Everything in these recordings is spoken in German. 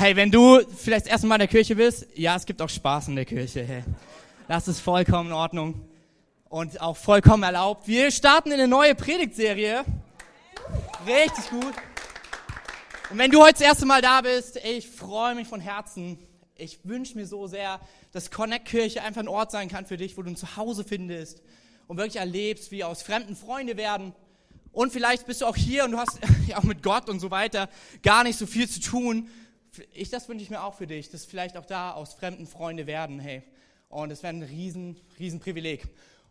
Hey, wenn du vielleicht das erste Mal in der Kirche bist, ja, es gibt auch Spaß in der Kirche. Hey. Das ist vollkommen in Ordnung und auch vollkommen erlaubt. Wir starten in eine neue Predigtserie. Richtig gut. Und wenn du heute das erste Mal da bist, ich freue mich von Herzen. Ich wünsche mir so sehr, dass Connect Kirche einfach ein Ort sein kann für dich, wo du ein Zuhause findest und wirklich erlebst, wie aus Fremden Freunde werden. Und vielleicht bist du auch hier und du hast ja auch mit Gott und so weiter gar nicht so viel zu tun. Ich, das wünsche ich mir auch für dich, dass vielleicht auch da aus Fremden Freunde werden, hey. Und es wäre ein riesen, riesen Privileg.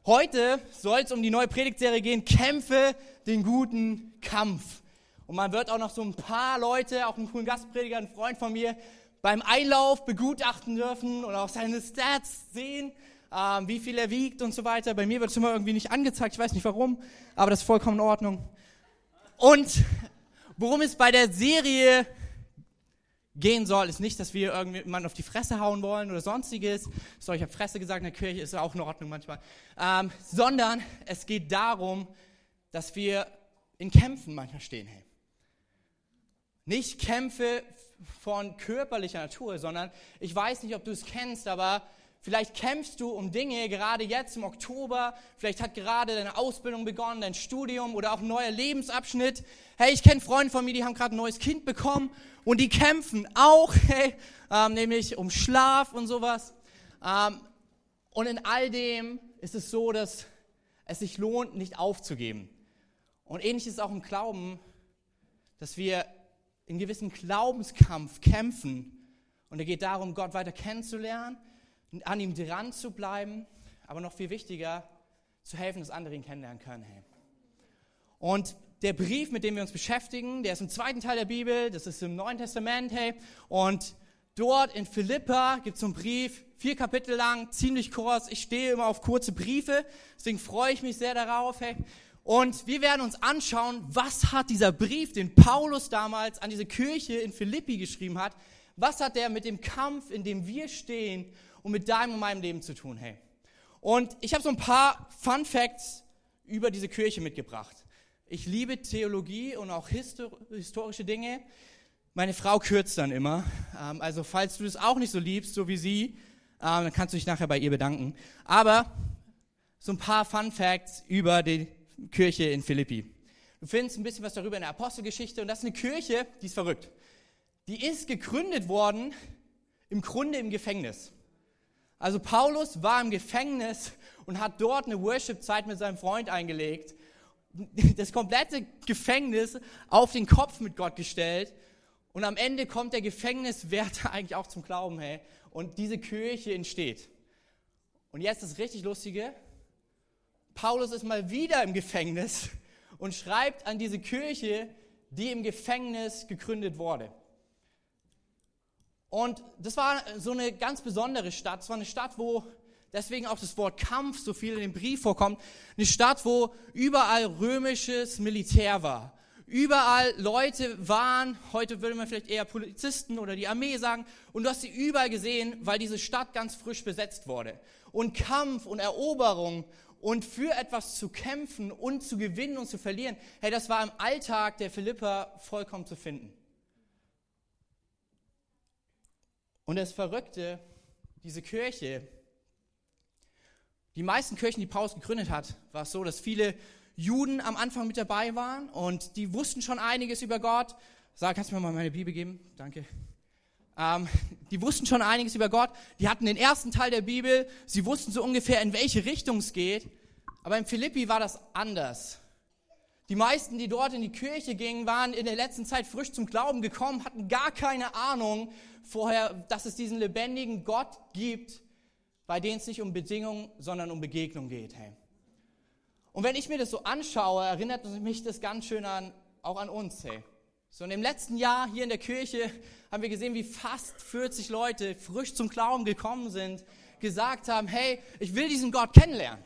Heute soll es um die neue Predigtserie gehen, Kämpfe den guten Kampf. Und man wird auch noch so ein paar Leute, auch einen coolen Gastprediger, ein Freund von mir, beim Einlauf begutachten dürfen und auch seine Stats sehen, ähm, wie viel er wiegt und so weiter. Bei mir wird es immer irgendwie nicht angezeigt, ich weiß nicht warum, aber das ist vollkommen in Ordnung. Und worum es bei der Serie gehen soll, ist nicht, dass wir irgendjemanden auf die Fresse hauen wollen oder sonstiges. So, ich habe Fresse gesagt, in der Kirche ist auch in Ordnung manchmal. Ähm, sondern es geht darum, dass wir in Kämpfen manchmal stehen. Hey. Nicht Kämpfe von körperlicher Natur, sondern ich weiß nicht, ob du es kennst, aber vielleicht kämpfst du um Dinge, gerade jetzt im Oktober, vielleicht hat gerade deine Ausbildung begonnen, dein Studium oder auch ein neuer Lebensabschnitt. Hey, ich kenne Freunde von mir, die haben gerade ein neues Kind bekommen und die kämpfen auch, hey, ähm, nämlich um Schlaf und sowas. Ähm, und in all dem ist es so, dass es sich lohnt, nicht aufzugeben. Und ähnlich ist es auch im Glauben, dass wir in gewissen Glaubenskampf kämpfen. Und er geht darum, Gott weiter kennenzulernen, an ihm dran zu bleiben, aber noch viel wichtiger, zu helfen, dass andere ihn kennenlernen können. Hey. Und der Brief, mit dem wir uns beschäftigen, der ist im zweiten Teil der Bibel, das ist im Neuen Testament, hey. Und dort in Philippa gibt es einen Brief, vier Kapitel lang, ziemlich kurz. Ich stehe immer auf kurze Briefe, deswegen freue ich mich sehr darauf, hey. Und wir werden uns anschauen, was hat dieser Brief, den Paulus damals an diese Kirche in Philippi geschrieben hat, was hat der mit dem Kampf, in dem wir stehen und mit deinem und meinem Leben zu tun, hey. Und ich habe so ein paar Fun Facts über diese Kirche mitgebracht. Ich liebe Theologie und auch historische Dinge. Meine Frau kürzt dann immer. Ähm, also falls du das auch nicht so liebst, so wie sie, ähm, dann kannst du dich nachher bei ihr bedanken. Aber so ein paar Fun Facts über die Kirche in Philippi. Du findest ein bisschen was darüber in der Apostelgeschichte und das ist eine Kirche, die ist verrückt. Die ist gegründet worden im Grunde im Gefängnis. Also Paulus war im Gefängnis und hat dort eine Worship-Zeit mit seinem Freund eingelegt. Das komplette Gefängnis auf den Kopf mit Gott gestellt. Und am Ende kommt der Gefängniswärter eigentlich auch zum Glauben, hey. Und diese Kirche entsteht. Und jetzt das richtig Lustige. Paulus ist mal wieder im Gefängnis und schreibt an diese Kirche, die im Gefängnis gegründet wurde. Und das war so eine ganz besondere Stadt. Es war eine Stadt, wo deswegen auch das Wort Kampf so viel in dem Brief vorkommt. Eine Stadt, wo überall römisches Militär war. Überall Leute waren, heute würde man vielleicht eher Polizisten oder die Armee sagen, und du hast sie überall gesehen, weil diese Stadt ganz frisch besetzt wurde. Und Kampf und Eroberung und für etwas zu kämpfen und zu gewinnen und zu verlieren, hey, das war im Alltag der Philippa vollkommen zu finden. Und das Verrückte, diese Kirche, die meisten Kirchen, die Paulus gegründet hat, war es so, dass viele Juden am Anfang mit dabei waren und die wussten schon einiges über Gott. Sag, kannst du mir mal meine Bibel geben? Danke. Ähm, die wussten schon einiges über Gott. Die hatten den ersten Teil der Bibel. Sie wussten so ungefähr, in welche Richtung es geht. Aber in Philippi war das anders. Die meisten, die dort in die Kirche gingen, waren in der letzten Zeit frisch zum Glauben gekommen, hatten gar keine Ahnung vorher, dass es diesen lebendigen Gott gibt, bei dem es nicht um Bedingungen, sondern um Begegnung geht. Hey. Und wenn ich mir das so anschaue, erinnert mich das ganz schön an, auch an uns. Hey. So in dem letzten Jahr hier in der Kirche haben wir gesehen, wie fast 40 Leute frisch zum Glauben gekommen sind, gesagt haben, hey, ich will diesen Gott kennenlernen.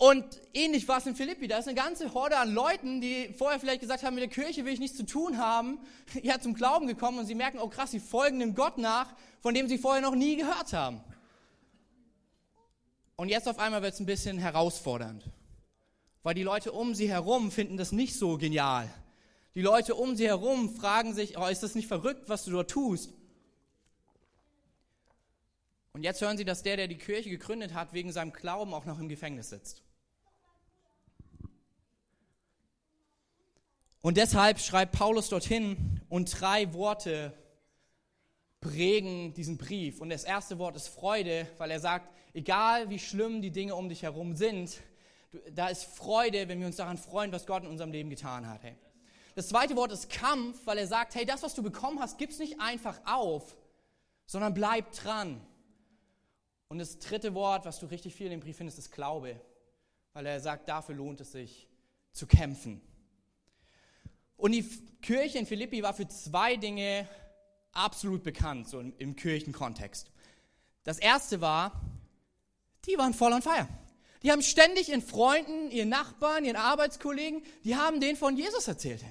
Und ähnlich war es in Philippi. Da ist eine ganze Horde an Leuten, die vorher vielleicht gesagt haben, mit der Kirche will ich nichts zu tun haben, ja zum Glauben gekommen und sie merken, oh krass, sie folgen dem Gott nach, von dem sie vorher noch nie gehört haben. Und jetzt auf einmal wird es ein bisschen herausfordernd, weil die Leute um sie herum finden das nicht so genial, Die Leute um sie herum fragen sich, oh, ist das nicht verrückt, was du dort tust? Und jetzt hören sie, dass der, der die Kirche gegründet hat, wegen seinem Glauben auch noch im Gefängnis sitzt. Und deshalb schreibt Paulus dorthin und drei Worte prägen diesen Brief. Und das erste Wort ist Freude, weil er sagt, egal wie schlimm die Dinge um dich herum sind, da ist Freude, wenn wir uns daran freuen, was Gott in unserem Leben getan hat. Hey. Das zweite Wort ist Kampf, weil er sagt, hey, das, was du bekommen hast, gib's nicht einfach auf, sondern bleib dran. Und das dritte Wort, was du richtig viel in dem Brief findest, ist Glaube, weil er sagt, dafür lohnt es sich zu kämpfen. Und die Kirche in Philippi war für zwei Dinge absolut bekannt, so im, Kirchenkontext. Das erste war, die waren voll on fire. Die haben ständig ihren Freunden, ihren Nachbarn, ihren Arbeitskollegen, die haben denen von Jesus erzählt.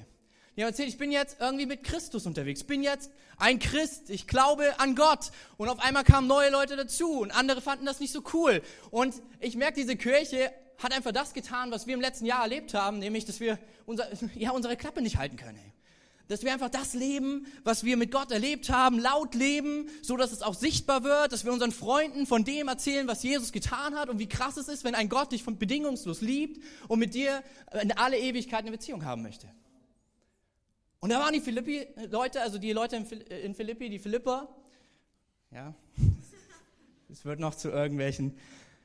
Die haben erzählt, ich bin jetzt irgendwie mit Christus unterwegs, bin jetzt ein Christ, ich glaube an Gott. Und auf einmal kamen neue Leute dazu und andere fanden das nicht so cool. Und ich merke, diese Kirche hat einfach das getan, was wir im letzten Jahr erlebt haben, nämlich, dass wir unser, ja, unsere Klappe nicht halten können. Dass wir einfach das leben, was wir mit Gott erlebt haben, laut leben, so dass es auch sichtbar wird, dass wir unseren Freunden von dem erzählen, was Jesus getan hat und wie krass es ist, wenn ein Gott dich von bedingungslos liebt und mit dir in alle Ewigkeit eine Beziehung haben möchte. Und da waren die Philippi-Leute, also die Leute in Philippi, die Philipper, ja, es wird noch zu irgendwelchen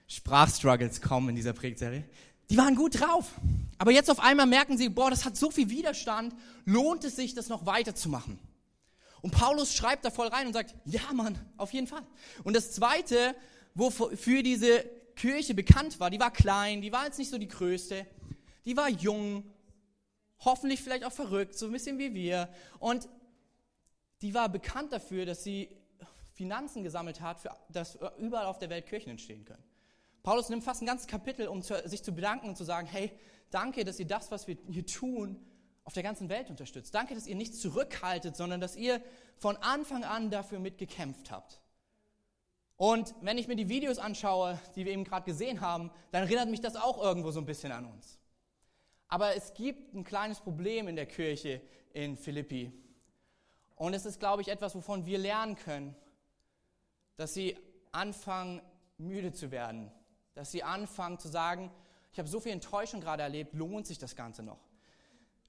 Sprachstruggles kommen in dieser Predigtserie. Die waren gut drauf. Aber jetzt auf einmal merken sie, boah, das hat so viel Widerstand, lohnt es sich, das noch weiterzumachen? Und Paulus schreibt da voll rein und sagt, ja Mann, auf jeden Fall. Und das Zweite, wofür diese Kirche bekannt war, die war klein, die war jetzt nicht so die größte, die war jung, hoffentlich vielleicht auch verrückt, so ein bisschen wie wir. Und die war bekannt dafür, dass sie Finanzen gesammelt hat, für, dass überall auf der Welt Kirchen entstehen können. Paulus nimmt fast ein ganzes Kapitel, um sich zu bedanken und zu sagen, hey, danke, dass ihr das, was wir hier tun, auf der ganzen Welt unterstützt. Danke, dass ihr nicht zurückhaltet, sondern dass ihr von Anfang an dafür mitgekämpft habt. Und wenn ich mir die Videos anschaue, die wir eben gerade gesehen haben, dann erinnert mich das auch irgendwo so ein bisschen an uns. Aber es gibt ein kleines Problem in der Kirche in Philippi. Und es ist, glaube ich, etwas, wovon wir lernen können, dass sie anfangen, müde zu werden, dass sie anfangen zu sagen, ich habe so viel Enttäuschung gerade erlebt, lohnt sich das Ganze noch?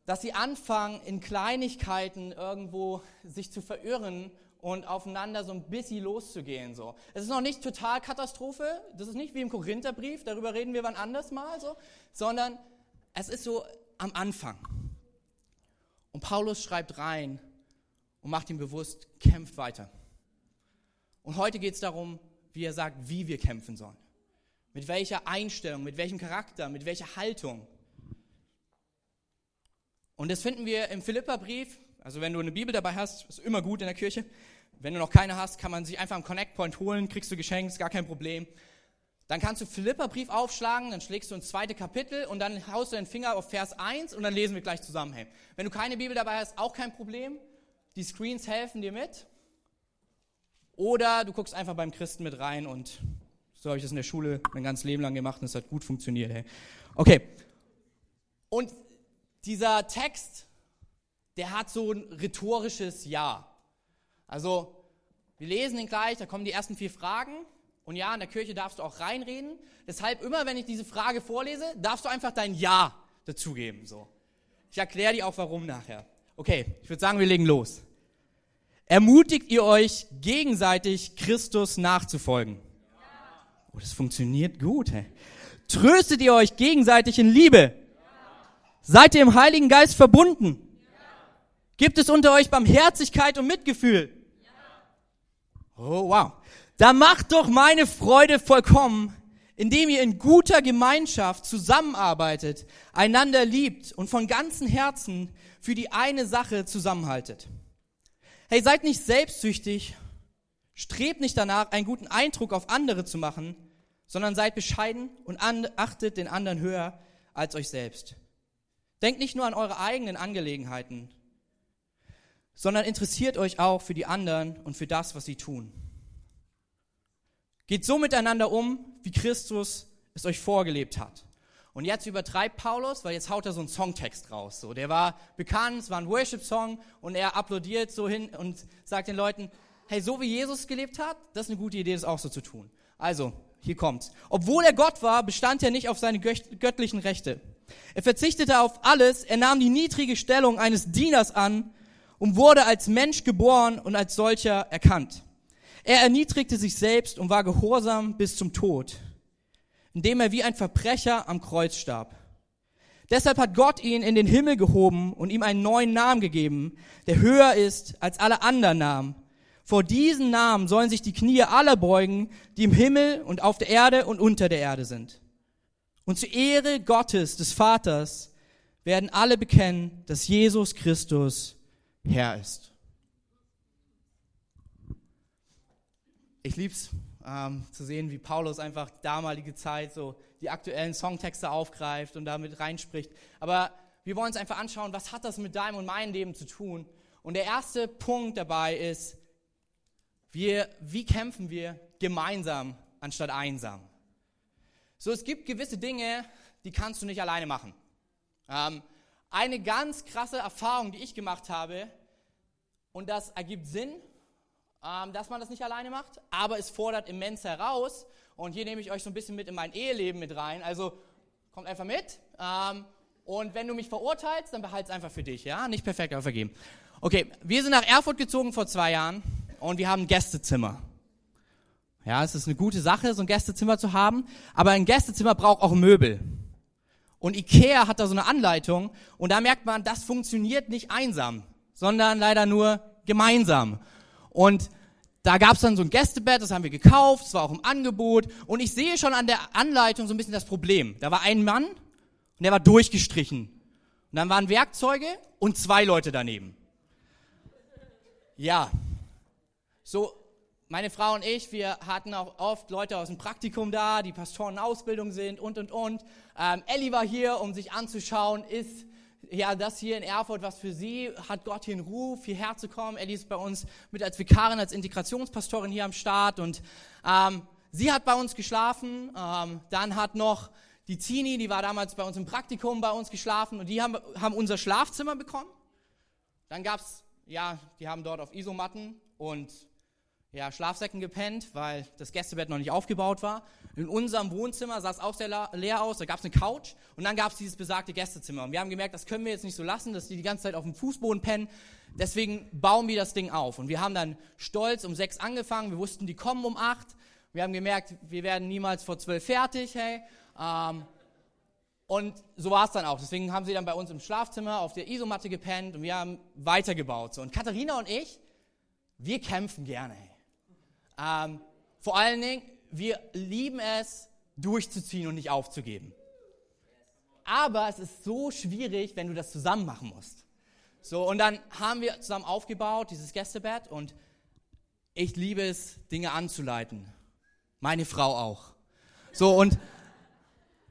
Dass sie anfangen, in Kleinigkeiten irgendwo sich zu verirren und aufeinander so ein bisschen loszugehen. So. Es ist noch nicht total Katastrophe, das ist nicht wie im Korintherbrief, darüber reden wir wann anders mal, so, sondern es ist so am Anfang. Und Paulus schreibt rein und macht ihm bewusst, kämpft weiter. Und heute geht es darum, wie er sagt, wie wir kämpfen sollen. Mit welcher Einstellung, mit welchem Charakter, mit welcher Haltung. Und das finden wir im Philipperbrief. Also wenn du eine Bibel dabei hast, ist immer gut in der Kirche. Wenn du noch keine hast, kann man sich einfach am Connect Point holen, kriegst du geschenkt, ist gar kein Problem. Dann kannst du Philipperbrief aufschlagen, dann schlägst du ins zweite Kapitel und dann haust du den Finger auf Vers 1 und dann lesen wir gleich zusammen. Hey, wenn du keine Bibel dabei hast, auch kein Problem. Die Screens helfen dir mit. Oder du guckst einfach beim Christen mit rein und so habe ich das in der Schule mein ganzes Leben lang gemacht und es hat gut funktioniert. Hey. Okay. Und dieser Text, der hat so ein rhetorisches Ja. Also, wir lesen ihn gleich, da kommen die ersten vier Fragen. Und ja, in der Kirche darfst du auch reinreden. Deshalb immer, wenn ich diese Frage vorlese, darfst du einfach dein Ja dazugeben. So. Ich erkläre dir auch warum nachher. Okay, ich würde sagen, wir legen los. Ermutigt ihr euch gegenseitig, Christus nachzufolgen? Oh, das funktioniert gut. Hey. Tröstet ihr euch gegenseitig in Liebe? Seid ihr im Heiligen Geist verbunden? Gibt es unter euch Barmherzigkeit und Mitgefühl? Oh, wow. Da macht doch meine Freude vollkommen, indem ihr in guter Gemeinschaft zusammenarbeitet, einander liebt und von ganzem Herzen für die eine Sache zusammenhaltet. Hey, seid nicht selbstsüchtig, strebt nicht danach, einen guten Eindruck auf andere zu machen, sondern seid bescheiden und achtet den anderen höher als euch selbst. Denkt nicht nur an eure eigenen Angelegenheiten, sondern interessiert euch auch für die anderen und für das, was sie tun. Geht so miteinander um, wie Christus es euch vorgelebt hat. Und jetzt übertreibt Paulus, weil jetzt haut er so einen Songtext raus. So, der war bekannt, es war ein Worship-Song und er applaudiert so hin und sagt den Leuten, hey, so wie Jesus gelebt hat, das ist eine gute Idee, das auch so zu tun. Also, hier kommt's. Obwohl er Gott war, bestand er nicht auf seine göttlichen Rechte. Er verzichtete auf alles, er nahm die niedrige Stellung eines Dieners an und wurde als Mensch geboren und als solcher erkannt. Er erniedrigte sich selbst und war gehorsam bis zum Tod indem er wie ein Verbrecher am Kreuz starb. Deshalb hat Gott ihn in den Himmel gehoben und ihm einen neuen Namen gegeben, der höher ist als alle anderen Namen. Vor diesen Namen sollen sich die Knie aller beugen, die im Himmel und auf der Erde und unter der Erde sind. Und zur Ehre Gottes, des Vaters, werden alle bekennen, dass Jesus Christus Herr ist. Ich lieb's, ähm, zu sehen, wie Paulus einfach damalige Zeit so die aktuellen Songtexte aufgreift und damit reinspricht. Aber wir wollen uns einfach anschauen, was hat das mit deinem und meinem Leben zu tun? Und der erste Punkt dabei ist, wir, wie kämpfen wir gemeinsam anstatt einsam? So, es gibt gewisse Dinge, die kannst du nicht alleine machen. Ähm, eine ganz krasse Erfahrung, die ich gemacht habe, und das ergibt Sinn, ähm, dass man das nicht alleine macht, aber es fordert immens heraus. Und hier nehme ich euch so ein bisschen mit in mein Eheleben mit rein. Also kommt einfach mit. Ähm, und wenn du mich verurteilst, dann behalte es einfach für dich. Ja, nicht perfekt, aber vergeben. Okay, wir sind nach Erfurt gezogen vor zwei Jahren und wir haben ein Gästezimmer. Ja, es ist eine gute Sache, so ein Gästezimmer zu haben, aber ein Gästezimmer braucht auch Möbel. Und Ikea hat da so eine Anleitung und da merkt man, das funktioniert nicht einsam, sondern leider nur gemeinsam. Und da gab es dann so ein Gästebett, das haben wir gekauft, es war auch im Angebot. Und ich sehe schon an der Anleitung so ein bisschen das Problem. Da war ein Mann und der war durchgestrichen. Und dann waren Werkzeuge und zwei Leute daneben. Ja. So, meine Frau und ich, wir hatten auch oft Leute aus dem Praktikum da, die Pastoren in Ausbildung sind und, und, und. Ähm, Ellie war hier, um sich anzuschauen, ist ja, das hier in Erfurt, was für sie, hat Gott hier einen Ruf, hierher zu kommen. Ellie ist bei uns mit als Vikarin, als Integrationspastorin hier am Start und ähm, sie hat bei uns geschlafen. Ähm, dann hat noch die Zini, die war damals bei uns im Praktikum bei uns geschlafen und die haben, haben unser Schlafzimmer bekommen. Dann gab's, ja, die haben dort auf Isomatten und ja, Schlafsäcken gepennt, weil das Gästebett noch nicht aufgebaut war. In unserem Wohnzimmer sah es auch sehr leer aus, da gab es eine Couch und dann gab es dieses besagte Gästezimmer. Und wir haben gemerkt, das können wir jetzt nicht so lassen, dass die die ganze Zeit auf dem Fußboden pennen. Deswegen bauen wir das Ding auf. Und wir haben dann stolz um sechs angefangen, wir wussten, die kommen um acht. Wir haben gemerkt, wir werden niemals vor zwölf fertig, hey. Ähm, und so war es dann auch. Deswegen haben sie dann bei uns im Schlafzimmer auf der Isomatte gepennt und wir haben weitergebaut. So. Und Katharina und ich, wir kämpfen gerne. Hey. Ähm, vor allen Dingen, wir lieben es, durchzuziehen und nicht aufzugeben. Aber es ist so schwierig, wenn du das zusammen machen musst. So, und dann haben wir zusammen aufgebaut, dieses Gästebett, und ich liebe es, Dinge anzuleiten. Meine Frau auch. So, und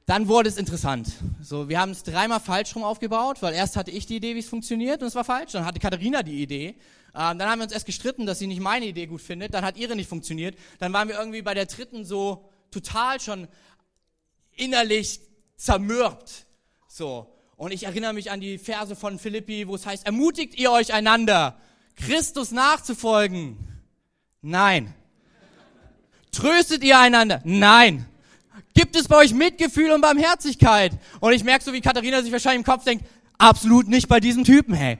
dann wurde es interessant. So, wir haben es dreimal falsch rum aufgebaut, weil erst hatte ich die Idee, wie es funktioniert, und es war falsch. Dann hatte Katharina die Idee. Ähm, dann haben wir uns erst gestritten, dass sie nicht meine Idee gut findet. Dann hat ihre nicht funktioniert. Dann waren wir irgendwie bei der dritten so total schon innerlich zermürbt. So. Und ich erinnere mich an die Verse von Philippi, wo es heißt, ermutigt ihr euch einander, Christus nachzufolgen? Nein. Tröstet ihr einander? Nein. Gibt es bei euch Mitgefühl und Barmherzigkeit? Und ich merke so, wie Katharina sich wahrscheinlich im Kopf denkt, absolut nicht bei diesem Typen, hey.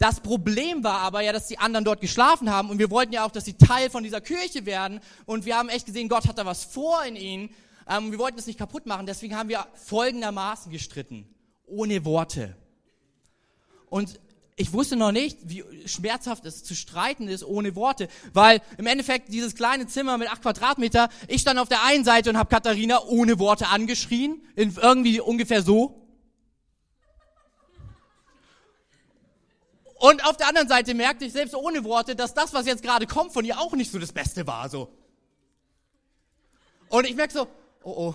Das Problem war aber ja, dass die anderen dort geschlafen haben und wir wollten ja auch, dass sie Teil von dieser Kirche werden und wir haben echt gesehen, Gott hat da was vor in ihnen. Ähm, wir wollten es nicht kaputt machen, deswegen haben wir folgendermaßen gestritten. Ohne Worte. Und ich wusste noch nicht, wie schmerzhaft es zu streiten ist ohne Worte, weil im Endeffekt dieses kleine Zimmer mit acht Quadratmeter, ich stand auf der einen Seite und habe Katharina ohne Worte angeschrien, in irgendwie ungefähr so. Und auf der anderen Seite merkte ich selbst ohne Worte, dass das, was jetzt gerade kommt von ihr, auch nicht so das Beste war, so. Und ich merke so, oh oh,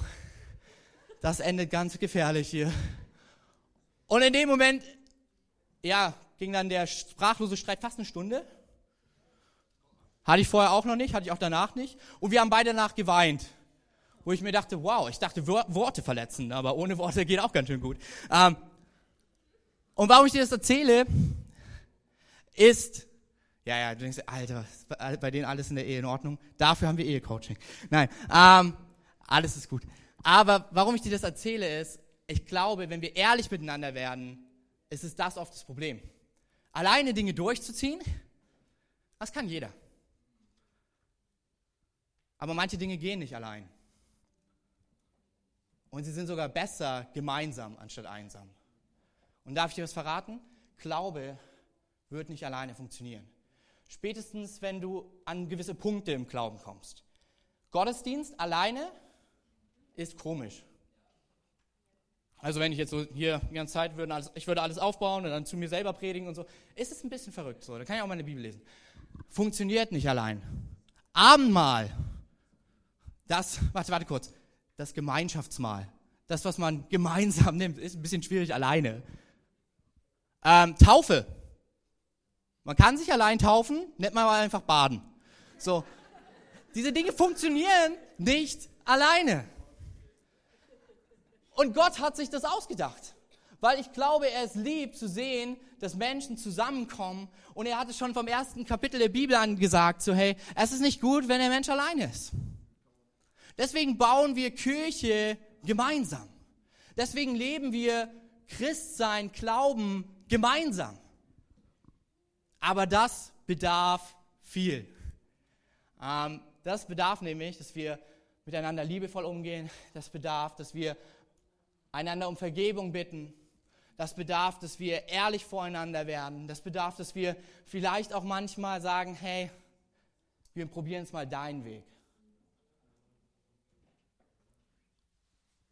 das endet ganz gefährlich hier. Und in dem Moment, ja, ging dann der sprachlose Streit fast eine Stunde. Hatte ich vorher auch noch nicht, hatte ich auch danach nicht. Und wir haben beide danach geweint. wo ich mir dachte, wow, ich dachte Worte verletzen, aber ohne Worte geht auch ganz schön gut. Ähm, und warum ich dir das erzähle, ist, ja, ja, du denkst, Alter, bei denen alles in der Ehe in Ordnung. Dafür haben wir Ehecoaching. Nein, ähm, alles ist gut. Aber warum ich dir das erzähle, ist, ich glaube, wenn wir ehrlich miteinander werden, ist es das oft das Problem. Alleine Dinge durchzuziehen, das kann jeder. Aber manche Dinge gehen nicht allein. Und sie sind sogar besser gemeinsam anstatt einsam. Und darf ich dir was verraten? Glaube wird nicht alleine funktionieren. Spätestens, wenn du an gewisse Punkte im Glauben kommst. Gottesdienst alleine ist komisch. Also wenn ich jetzt so hier die ganze Zeit würde, alles, ich würde alles aufbauen und dann zu mir selber predigen und so, ist es ein bisschen verrückt so. Da kann ich auch mal eine Bibel lesen. Funktioniert nicht allein. Abendmahl, das, warte, warte kurz, das Gemeinschaftsmahl, das, was man gemeinsam nimmt, ist ein bisschen schwierig alleine. Ähm, Taufe. Man kann sich allein taufen, nennt man mal einfach baden. So. Diese Dinge funktionieren nicht alleine. Und Gott hat sich das ausgedacht. Weil ich glaube, er es liebt zu sehen, dass Menschen zusammenkommen. Und er hat es schon vom ersten Kapitel der Bibel an gesagt, so hey, es ist nicht gut, wenn der Mensch allein ist. Deswegen bauen wir Kirche gemeinsam. Deswegen leben wir Christsein, Glauben gemeinsam. Aber das bedarf viel. Ähm, das bedarf nämlich, dass wir miteinander liebevoll umgehen. Das bedarf, dass wir einander um Vergebung bitten. Das bedarf, dass wir ehrlich voreinander werden. Das bedarf, dass wir vielleicht auch manchmal sagen, hey, wir probieren es mal deinen Weg.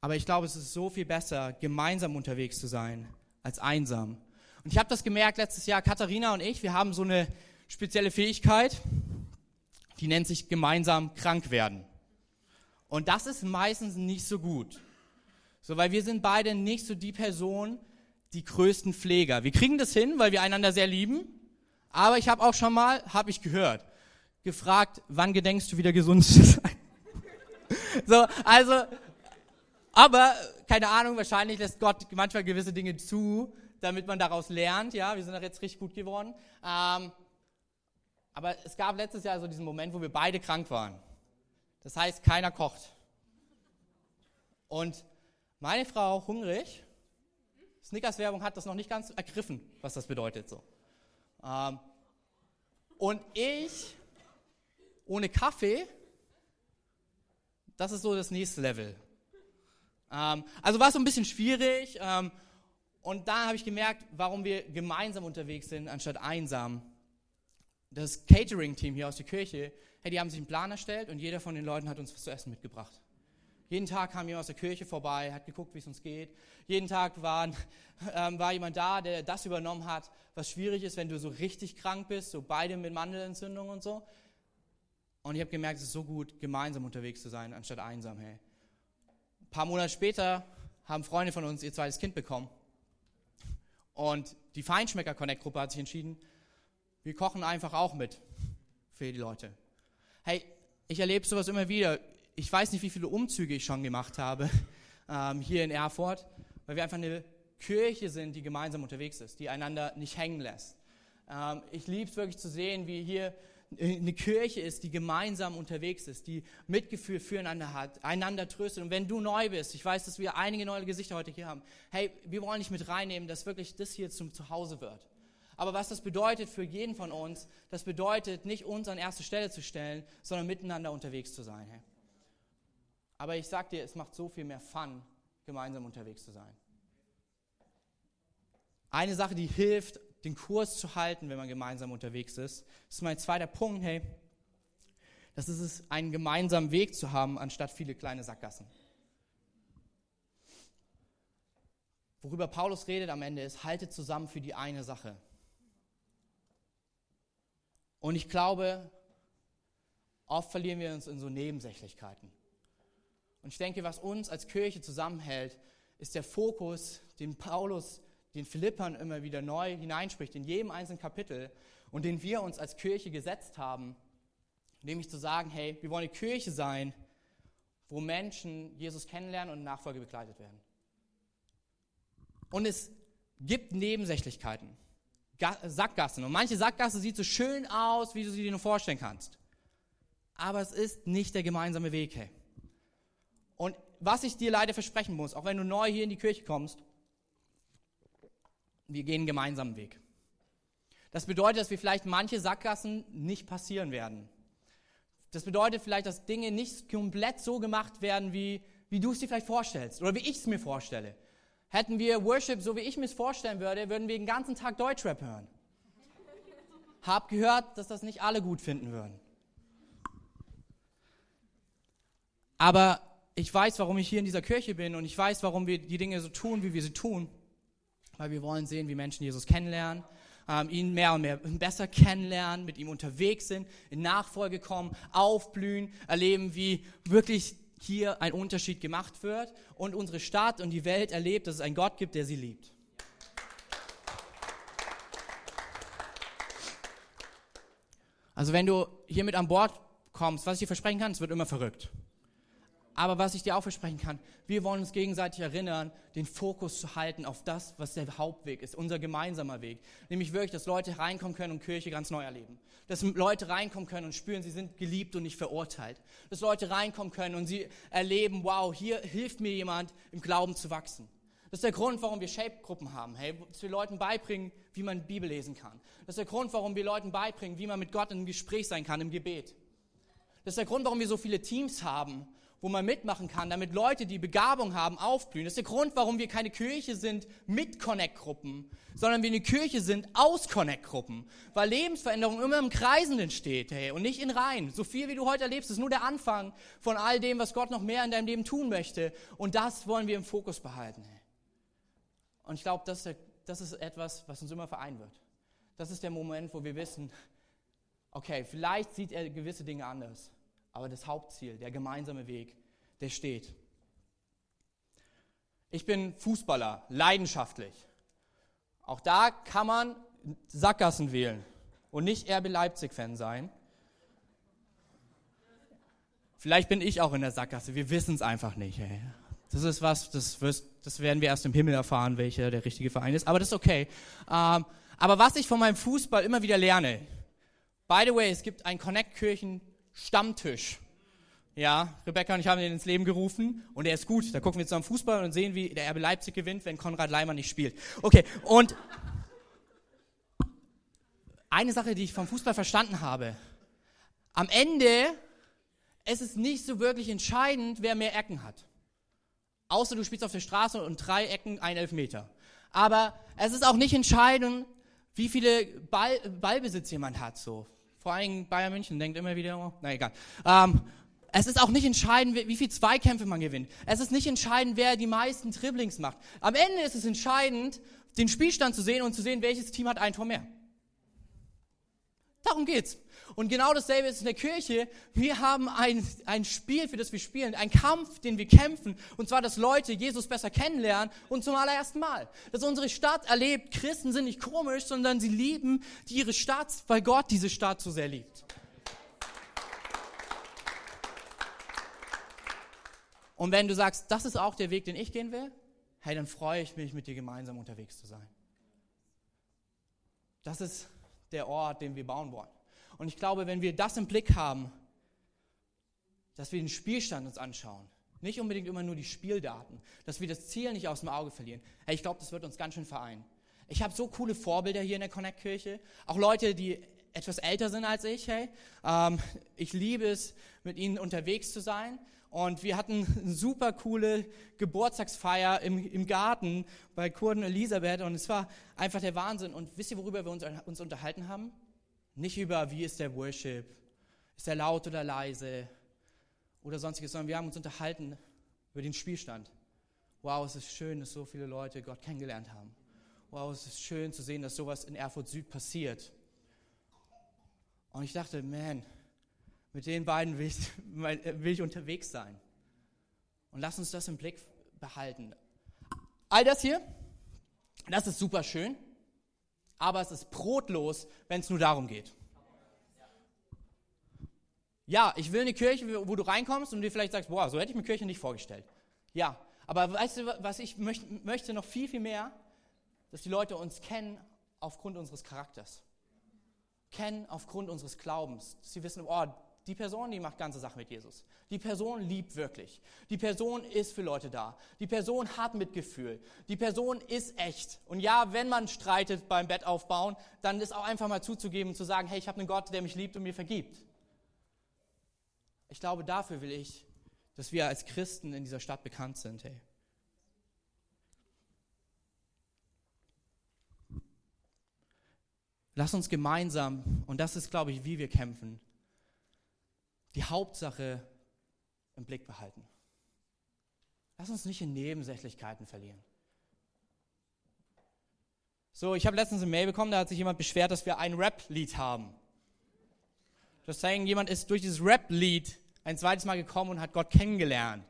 Aber ich glaube, es ist so viel besser, gemeinsam unterwegs zu sein, als einsam. Und ich habe das gemerkt letztes Jahr, Katharina und ich, wir haben so eine spezielle Fähigkeit, die nennt sich gemeinsam krank werden. Und das ist meistens nicht so gut. So, weil wir sind beide nicht so die Person, die größten Pfleger. Wir kriegen das hin, weil wir einander sehr lieben. Aber ich habe auch schon mal, habe ich gehört, gefragt, wann gedenkst du wieder gesund zu sein? so, also, aber keine Ahnung, wahrscheinlich lässt Gott manchmal gewisse Dinge zu, damit man daraus lernt. Ja, wir sind doch jetzt richtig gut geworden. Ähm, aber es gab letztes Jahr so diesen Moment, wo wir beide krank waren. Das heißt, keiner kocht. Und meine Frau hungrig. Snickers-Werbung hat das noch nicht ganz ergriffen, was das bedeutet. So. Ähm, und ich ohne Kaffee, das ist so das nächste Level. Ähm, also war es so ein bisschen schwierig. Ähm, und da habe ich gemerkt, warum wir gemeinsam unterwegs sind, anstatt einsam. Das Catering-Team hier aus der Kirche, hey, die haben sich einen Plan erstellt und jeder von den Leuten hat uns was zu essen mitgebracht. Jeden Tag kam jemand aus der Kirche vorbei, hat geguckt, wie es uns geht. Jeden Tag waren, ähm, war jemand da, der das übernommen hat, was schwierig ist, wenn du so richtig krank bist, so beide mit Mandelentzündung und so. Und ich habe gemerkt, es ist so gut, gemeinsam unterwegs zu sein, anstatt einsam. Hey. Ein paar Monate später haben Freunde von uns ihr zweites Kind bekommen. Und die Feinschmecker Connect Gruppe hat sich entschieden, wir kochen einfach auch mit für die Leute. Hey, ich erlebe sowas immer wieder ich weiß nicht, wie viele Umzüge ich schon gemacht habe ähm, hier in Erfurt, weil wir einfach eine Kirche sind, die gemeinsam unterwegs ist, die einander nicht hängen lässt. Ähm, ich liebe es wirklich zu sehen, wie hier eine Kirche ist, die gemeinsam unterwegs ist, die Mitgefühl füreinander hat, einander tröstet. Und wenn du neu bist, ich weiß, dass wir einige neue Gesichter heute hier haben, hey, wir wollen dich mit reinnehmen, dass wirklich das hier zum Zuhause wird. Aber was das bedeutet für jeden von uns, das bedeutet nicht uns an erste Stelle zu stellen, sondern miteinander unterwegs zu sein. Hey. Aber ich sag dir, es macht so viel mehr Fun, gemeinsam unterwegs zu sein. Eine Sache, die hilft, den Kurs zu halten, wenn man gemeinsam unterwegs ist, ist mein zweiter Punkt, hey, das ist es, einen gemeinsamen Weg zu haben, anstatt viele kleine Sackgassen. Worüber Paulus redet am Ende ist, haltet zusammen für die eine Sache. Und ich glaube, oft verlieren wir uns in so Nebensächlichkeiten. Und ich denke, was uns als Kirche zusammenhält, ist der Fokus, den Paulus den Philippern immer wieder neu hineinspricht, in jedem einzelnen Kapitel und den wir uns als Kirche gesetzt haben, nämlich zu sagen, hey, wir wollen eine Kirche sein, wo Menschen Jesus kennenlernen und Nachfolge begleitet werden. Und es gibt Nebensächlichkeiten, Sackgassen. Und manche Sackgasse sieht so schön aus, wie du sie dir nur vorstellen kannst. Aber es ist nicht der gemeinsame Weg. Hey. Und was ich dir leider versprechen muss, auch wenn du neu hier in die Kirche kommst, wir gehen einen gemeinsamen Weg. Das bedeutet, dass wir vielleicht manche Sackgassen nicht passieren werden. Das bedeutet vielleicht, dass Dinge nicht komplett so gemacht werden, wie, wie du es dir vielleicht vorstellst oder wie ich es mir vorstelle. Hätten wir Worship so, wie ich mir es vorstellen würde, würden wir den ganzen Tag Deutschrap hören. Hab gehört, dass das nicht alle gut finden würden. Aber ich weiß, warum ich hier in dieser Kirche bin und ich weiß, warum wir die Dinge so tun, wie wir sie tun. Weil wir wollen sehen, wie Menschen Jesus kennenlernen, ähm, ihn mehr und mehr besser kennenlernen, mit ihm unterwegs sind, in Nachfolge kommen, aufblühen, erleben, wie wirklich hier ein Unterschied gemacht wird und unsere Stadt und die Welt erlebt, dass es einen Gott gibt, der sie liebt. Also wenn du hier mit an Bord kommst, was ich dir versprechen kann, es wird immer verrückt. Aber was ich dir auch versprechen kann, wir wollen uns gegenseitig erinnern, den Fokus zu halten auf das, was der Hauptweg ist, unser gemeinsamer Weg. Nämlich wirklich, dass Leute reinkommen können und Kirche ganz neu erleben. Dass Leute reinkommen können und spüren, sie sind geliebt und nicht verurteilt. Dass Leute reinkommen können und sie erleben, wow, hier hilft mir jemand, im Glauben zu wachsen. Das ist der Grund, warum wir Shape-Gruppen haben. Hey, dass wir Leuten beibringen, wie man Bibel lesen kann. Das ist der Grund, warum wir Leuten beibringen, wie man mit Gott einem Gespräch sein kann, im Gebet. Das ist der Grund, warum wir so viele Teams haben wo man mitmachen kann, damit Leute, die Begabung haben, aufblühen. Das ist der Grund, warum wir keine Kirche sind mit Connect-Gruppen, sondern wir eine Kirche sind aus Connect-Gruppen, weil Lebensveränderung immer im Kreisen entsteht hey, und nicht in Reihen. So viel, wie du heute erlebst, ist nur der Anfang von all dem, was Gott noch mehr in deinem Leben tun möchte. Und das wollen wir im Fokus behalten. Hey. Und ich glaube, das, das ist etwas, was uns immer vereinen wird. Das ist der Moment, wo wir wissen, okay, vielleicht sieht er gewisse Dinge anders. Aber das Hauptziel, der gemeinsame Weg, der steht. Ich bin Fußballer, leidenschaftlich. Auch da kann man Sackgassen wählen und nicht RB Leipzig-Fan sein. Vielleicht bin ich auch in der Sackgasse, wir wissen es einfach nicht. Ey. Das ist was, das, wirst, das, werden wir erst im Himmel erfahren, welcher der richtige Verein ist, aber das ist okay. Ähm, aber was ich von meinem Fußball immer wieder lerne, by the way, es gibt ein Connect-Kirchen Stammtisch. Ja, Rebecca und ich haben ihn ins Leben gerufen und er ist gut. Da gucken wir zusammen Fußball und sehen, wie der RB Leipzig gewinnt, wenn Konrad Leimer nicht spielt. Okay, und eine Sache, die ich vom Fußball verstanden habe. Am Ende ist es nicht so wirklich entscheidend, wer mehr Ecken hat. Außer du spielst auf der Straße und drei Ecken, ein Elfmeter. Aber es ist auch nicht entscheidend, wie viele Ball, Ballbesitz jemand hat. So. Vor allem Bayern München denkt immer wieder, oh, na egal. Ähm, es ist auch nicht entscheidend, wie viele Zweikämpfe man gewinnt. Es ist nicht entscheidend, wer die meisten Dribblings macht. Am Ende ist es entscheidend, den Spielstand zu sehen und zu sehen, welches Team hat ein Tor mehr. Darum geht's. Und genau dasselbe ist in der Kirche. Wir haben ein, ein Spiel, für das wir spielen, ein Kampf, den wir kämpfen. Und zwar, dass Leute Jesus besser kennenlernen und zum allerersten Mal. Dass unsere Stadt erlebt, Christen sind nicht komisch, sondern sie lieben ihre Stadt, weil Gott diese Stadt so sehr liebt. Und wenn du sagst, das ist auch der Weg, den ich gehen will, hey, dann freue ich mich, mit dir gemeinsam unterwegs zu sein. Das ist der Ort, den wir bauen wollen. Und ich glaube, wenn wir das im Blick haben, dass wir den Spielstand uns anschauen, nicht unbedingt immer nur die Spieldaten, dass wir das Ziel nicht aus dem Auge verlieren, hey, ich glaube, das wird uns ganz schön vereinen. Ich habe so coole Vorbilder hier in der Connect-Kirche, auch Leute, die etwas älter sind als ich. Hey, ähm, ich liebe es, mit ihnen unterwegs zu sein. Und wir hatten eine super coole Geburtstagsfeier im, im Garten bei Kurt und Elisabeth. Und es war einfach der Wahnsinn. Und wisst ihr, worüber wir uns, uns unterhalten haben? Nicht über, wie ist der Worship, ist er laut oder leise oder sonstiges, sondern wir haben uns unterhalten über den Spielstand. Wow, es ist schön, dass so viele Leute Gott kennengelernt haben. Wow, es ist schön zu sehen, dass sowas in Erfurt Süd passiert. Und ich dachte, man, mit den beiden will ich, will ich unterwegs sein. Und lass uns das im Blick behalten. All das hier, das ist super schön aber es ist brotlos, wenn es nur darum geht. Ja, ich will eine Kirche, wo du reinkommst und dir vielleicht sagst, boah, so hätte ich mir Kirche nicht vorgestellt. Ja, aber weißt du, was ich möchte noch viel, viel mehr? Dass die Leute uns kennen aufgrund unseres Charakters. Kennen aufgrund unseres Glaubens. Dass sie wissen, oh, die Person, die macht ganze Sache mit Jesus. Die Person liebt wirklich. Die Person ist für Leute da. Die Person hat Mitgefühl. Die Person ist echt. Und ja, wenn man streitet beim Bett aufbauen, dann ist auch einfach mal zuzugeben und zu sagen, hey, ich habe einen Gott, der mich liebt und mir vergibt. Ich glaube, dafür will ich, dass wir als Christen in dieser Stadt bekannt sind. Hey. Lass uns gemeinsam, und das ist, glaube ich, wie wir kämpfen, die Hauptsache im Blick behalten. Lass uns nicht in Nebensächlichkeiten verlieren. So, ich habe letztens eine Mail bekommen, da hat sich jemand beschwert, dass wir ein Rap-Lied haben. Das zeigen, jemand ist durch dieses Rap-Lied ein zweites Mal gekommen und hat Gott kennengelernt.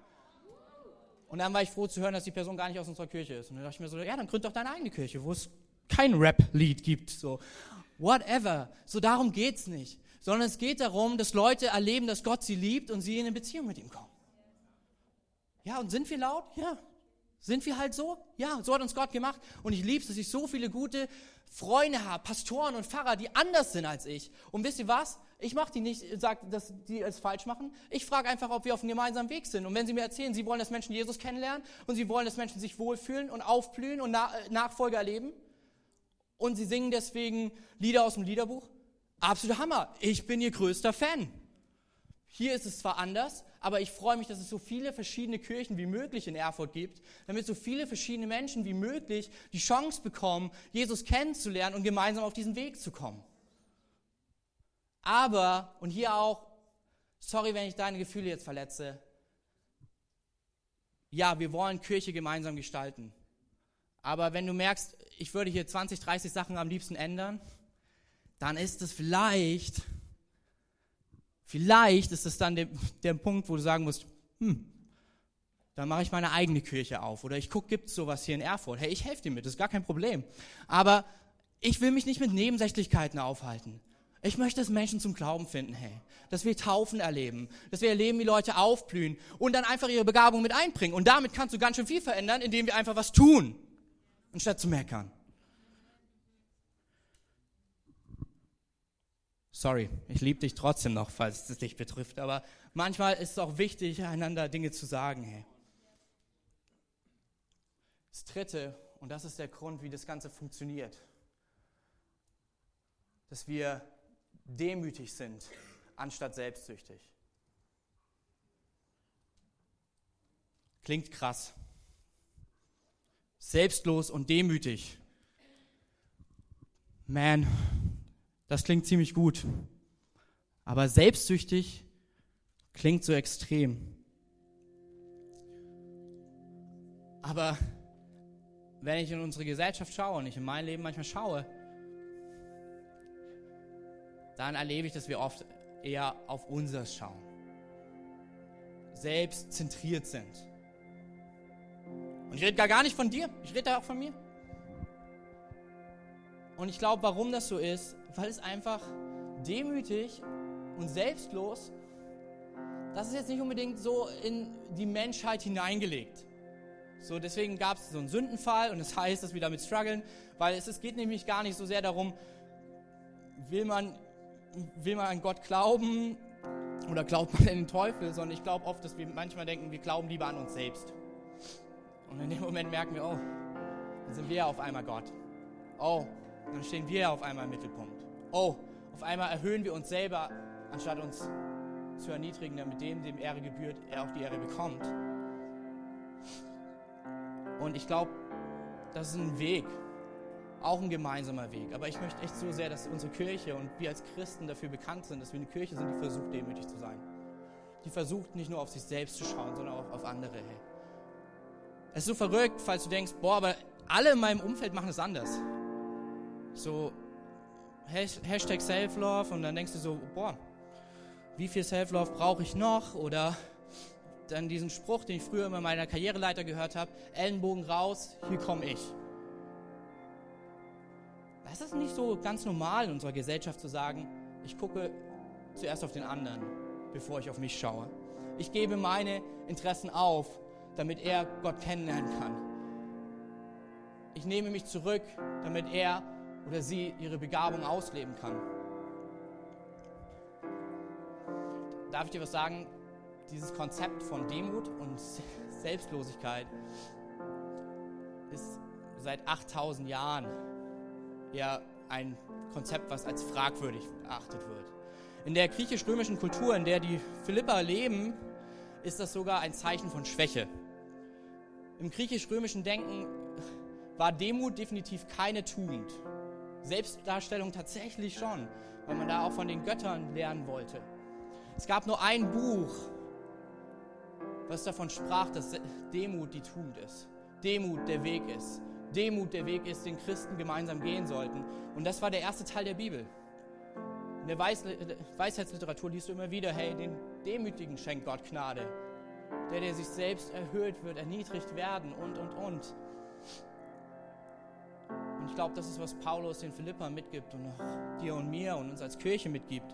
Und dann war ich froh zu hören, dass die Person gar nicht aus unserer Kirche ist. Und dann dachte ich mir so, ja, dann gründ doch deine eigene Kirche, wo es kein Rap-Lied gibt. So, whatever. So darum geht's nicht sondern es geht darum, dass Leute erleben, dass Gott sie liebt und sie in eine Beziehung mit ihm kommen. Ja, und sind wir laut? Ja. Sind wir halt so? Ja, so hat uns Gott gemacht. Und ich liebe es, dass ich so viele gute Freunde habe, Pastoren und Pfarrer, die anders sind als ich. Und wisst ihr was? Ich mache die nicht, sage, dass die es falsch machen. Ich frage einfach, ob wir auf einem gemeinsamen Weg sind. Und wenn sie mir erzählen, sie wollen, dass Menschen Jesus kennenlernen und sie wollen, dass Menschen sich wohlfühlen und aufblühen und Nachfolge erleben und sie singen deswegen Lieder aus dem Liederbuch, absoluter Hammer. Ich bin ihr größter Fan. Hier ist es zwar anders, aber ich freue mich, dass es so viele verschiedene Kirchen wie möglich in Erfurt gibt, damit so viele verschiedene Menschen wie möglich die Chance bekommen, Jesus kennenzulernen und gemeinsam auf diesen Weg zu kommen. Aber, und hier auch, sorry, wenn ich deine Gefühle jetzt verletze, ja, wir wollen Kirche gemeinsam gestalten. Aber wenn du merkst, ich würde hier 20, 30 Sachen am liebsten ändern, dann ist es vielleicht, vielleicht ist es dann der, der Punkt, wo du sagen musst, hm, dann mache ich meine eigene Kirche auf. Oder ich gucke, gibt es sowas hier in Erfurt? Hey, ich helfe dir mit, das ist gar kein Problem. Aber ich will mich nicht mit Nebensächlichkeiten aufhalten. Ich möchte, dass Menschen zum Glauben finden, hey. Dass wir Taufen erleben. Dass wir erleben, wie Leute aufblühen und dann einfach ihre Begabung mit einbringen. Und damit kannst du ganz schön viel verändern, indem wir einfach was tun, anstatt zu meckern. Sorry, ich liebe dich trotzdem noch, falls es dich betrifft, aber manchmal ist es auch wichtig, einander Dinge zu sagen. Hey. Das Dritte, und das ist der Grund, wie das Ganze funktioniert, dass wir demütig sind, anstatt selbstsüchtig. Klingt krass. Selbstlos und demütig. Man, das klingt ziemlich gut. Aber selbstsüchtig klingt so extrem. Aber wenn ich in unsere Gesellschaft schaue und ich in mein Leben manchmal schaue, dann erlebe ich, dass wir oft eher auf unseres schauen. Selbstzentriert sind. Und ich rede gar nicht von dir, ich rede da auch von mir. Und ich glaube, warum das so ist, weil es einfach demütig und selbstlos, das ist jetzt nicht unbedingt so in die Menschheit hineingelegt. So, deswegen gab es so einen Sündenfall und das heißt, dass wir damit strugglen, weil es, es geht nämlich gar nicht so sehr darum, will man, will man an Gott glauben oder glaubt man an den Teufel, sondern ich glaube oft, dass wir manchmal denken, wir glauben lieber an uns selbst. Und in dem Moment merken wir, oh, dann sind wir auf einmal Gott. Oh, dann stehen wir auf einmal im Mittelpunkt. Oh, auf einmal erhöhen wir uns selber, anstatt uns zu erniedrigen, damit dem, dem Ehre gebührt, er auch die Ehre bekommt. Und ich glaube, das ist ein Weg, auch ein gemeinsamer Weg. Aber ich möchte echt so sehr, dass unsere Kirche und wir als Christen dafür bekannt sind, dass wir eine Kirche sind, die versucht, demütig zu sein. Die versucht, nicht nur auf sich selbst zu schauen, sondern auch auf andere. Hey. Es ist so verrückt, falls du denkst, boah, aber alle in meinem Umfeld machen es anders so Hashtag Self-Love und dann denkst du so, boah, wie viel Self-Love brauche ich noch? Oder dann diesen Spruch, den ich früher immer meiner Karriereleiter gehört habe, Ellenbogen raus, hier komme ich. Das ist nicht so ganz normal in unserer Gesellschaft zu sagen, ich gucke zuerst auf den anderen, bevor ich auf mich schaue. Ich gebe meine Interessen auf, damit er Gott kennenlernen kann. Ich nehme mich zurück, damit er oder sie ihre Begabung ausleben kann. Darf ich dir was sagen? Dieses Konzept von Demut und Selbstlosigkeit ist seit 8000 Jahren ja ein Konzept, was als fragwürdig erachtet wird. In der griechisch-römischen Kultur, in der die Philipper leben, ist das sogar ein Zeichen von Schwäche. Im griechisch-römischen Denken war Demut definitiv keine Tugend. Selbstdarstellung tatsächlich schon, weil man da auch von den Göttern lernen wollte. Es gab nur ein Buch, was davon sprach, dass Demut die Tugend ist. Demut der Weg ist. Demut der Weg ist, den Christen gemeinsam gehen sollten. Und das war der erste Teil der Bibel. In der Weis Weisheitsliteratur liest du immer wieder, hey, den Demütigen schenkt Gott Gnade. Der, der sich selbst erhöht wird, erniedrigt werden und, und, und. Und ich glaube, das ist, was Paulus den Philippern mitgibt und auch dir und mir und uns als Kirche mitgibt.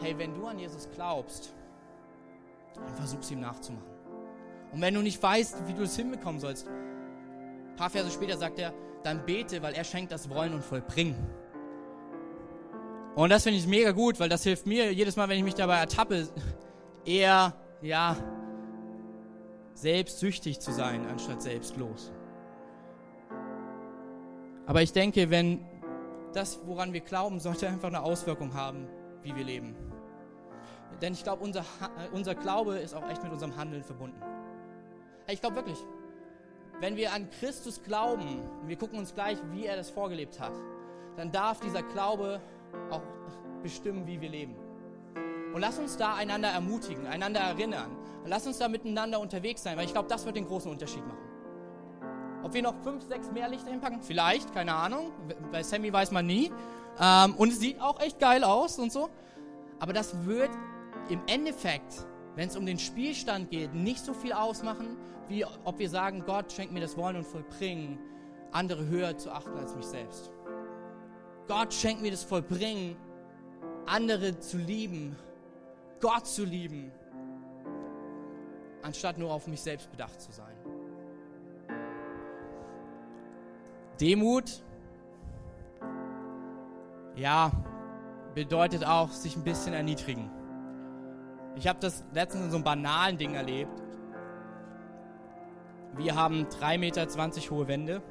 Hey, wenn du an Jesus glaubst, dann versuch's ihm nachzumachen. Und wenn du nicht weißt, wie du es hinbekommen sollst, ein paar Verse später sagt er, dann bete, weil er schenkt das Wollen und Vollbringen. Und das finde ich mega gut, weil das hilft mir jedes Mal, wenn ich mich dabei ertappe, eher, ja, selbstsüchtig zu sein, anstatt selbstlos. Aber ich denke, wenn das, woran wir glauben, sollte einfach eine Auswirkung haben, wie wir leben. Denn ich glaube, unser, unser Glaube ist auch echt mit unserem Handeln verbunden. Ich glaube wirklich, wenn wir an Christus glauben, wir gucken uns gleich, wie er das vorgelebt hat, dann darf dieser Glaube auch bestimmen, wie wir leben. Und lass uns da einander ermutigen, einander erinnern. Und lass uns da miteinander unterwegs sein, weil ich glaube, das wird den großen Unterschied machen. Ob wir noch fünf, sechs mehr Lichter hinpacken? Vielleicht, keine Ahnung. Bei Sammy weiß man nie. Ähm, und es sieht auch echt geil aus und so. Aber das wird im Endeffekt wenn es um den Spielstand geht, nicht so viel ausmachen, wie ob wir sagen, Gott schenkt mir das Wollen und Vollbringen, andere höher zu achten als mich selbst. Gott schenkt mir das Vollbringen, andere zu lieben, Gott zu lieben, anstatt nur auf mich selbst bedacht zu sein. Demut, ja, bedeutet auch sich ein bisschen erniedrigen. Ich habe das letztens in so einem banalen Ding erlebt. Wir haben 3,20 Meter hohe Wände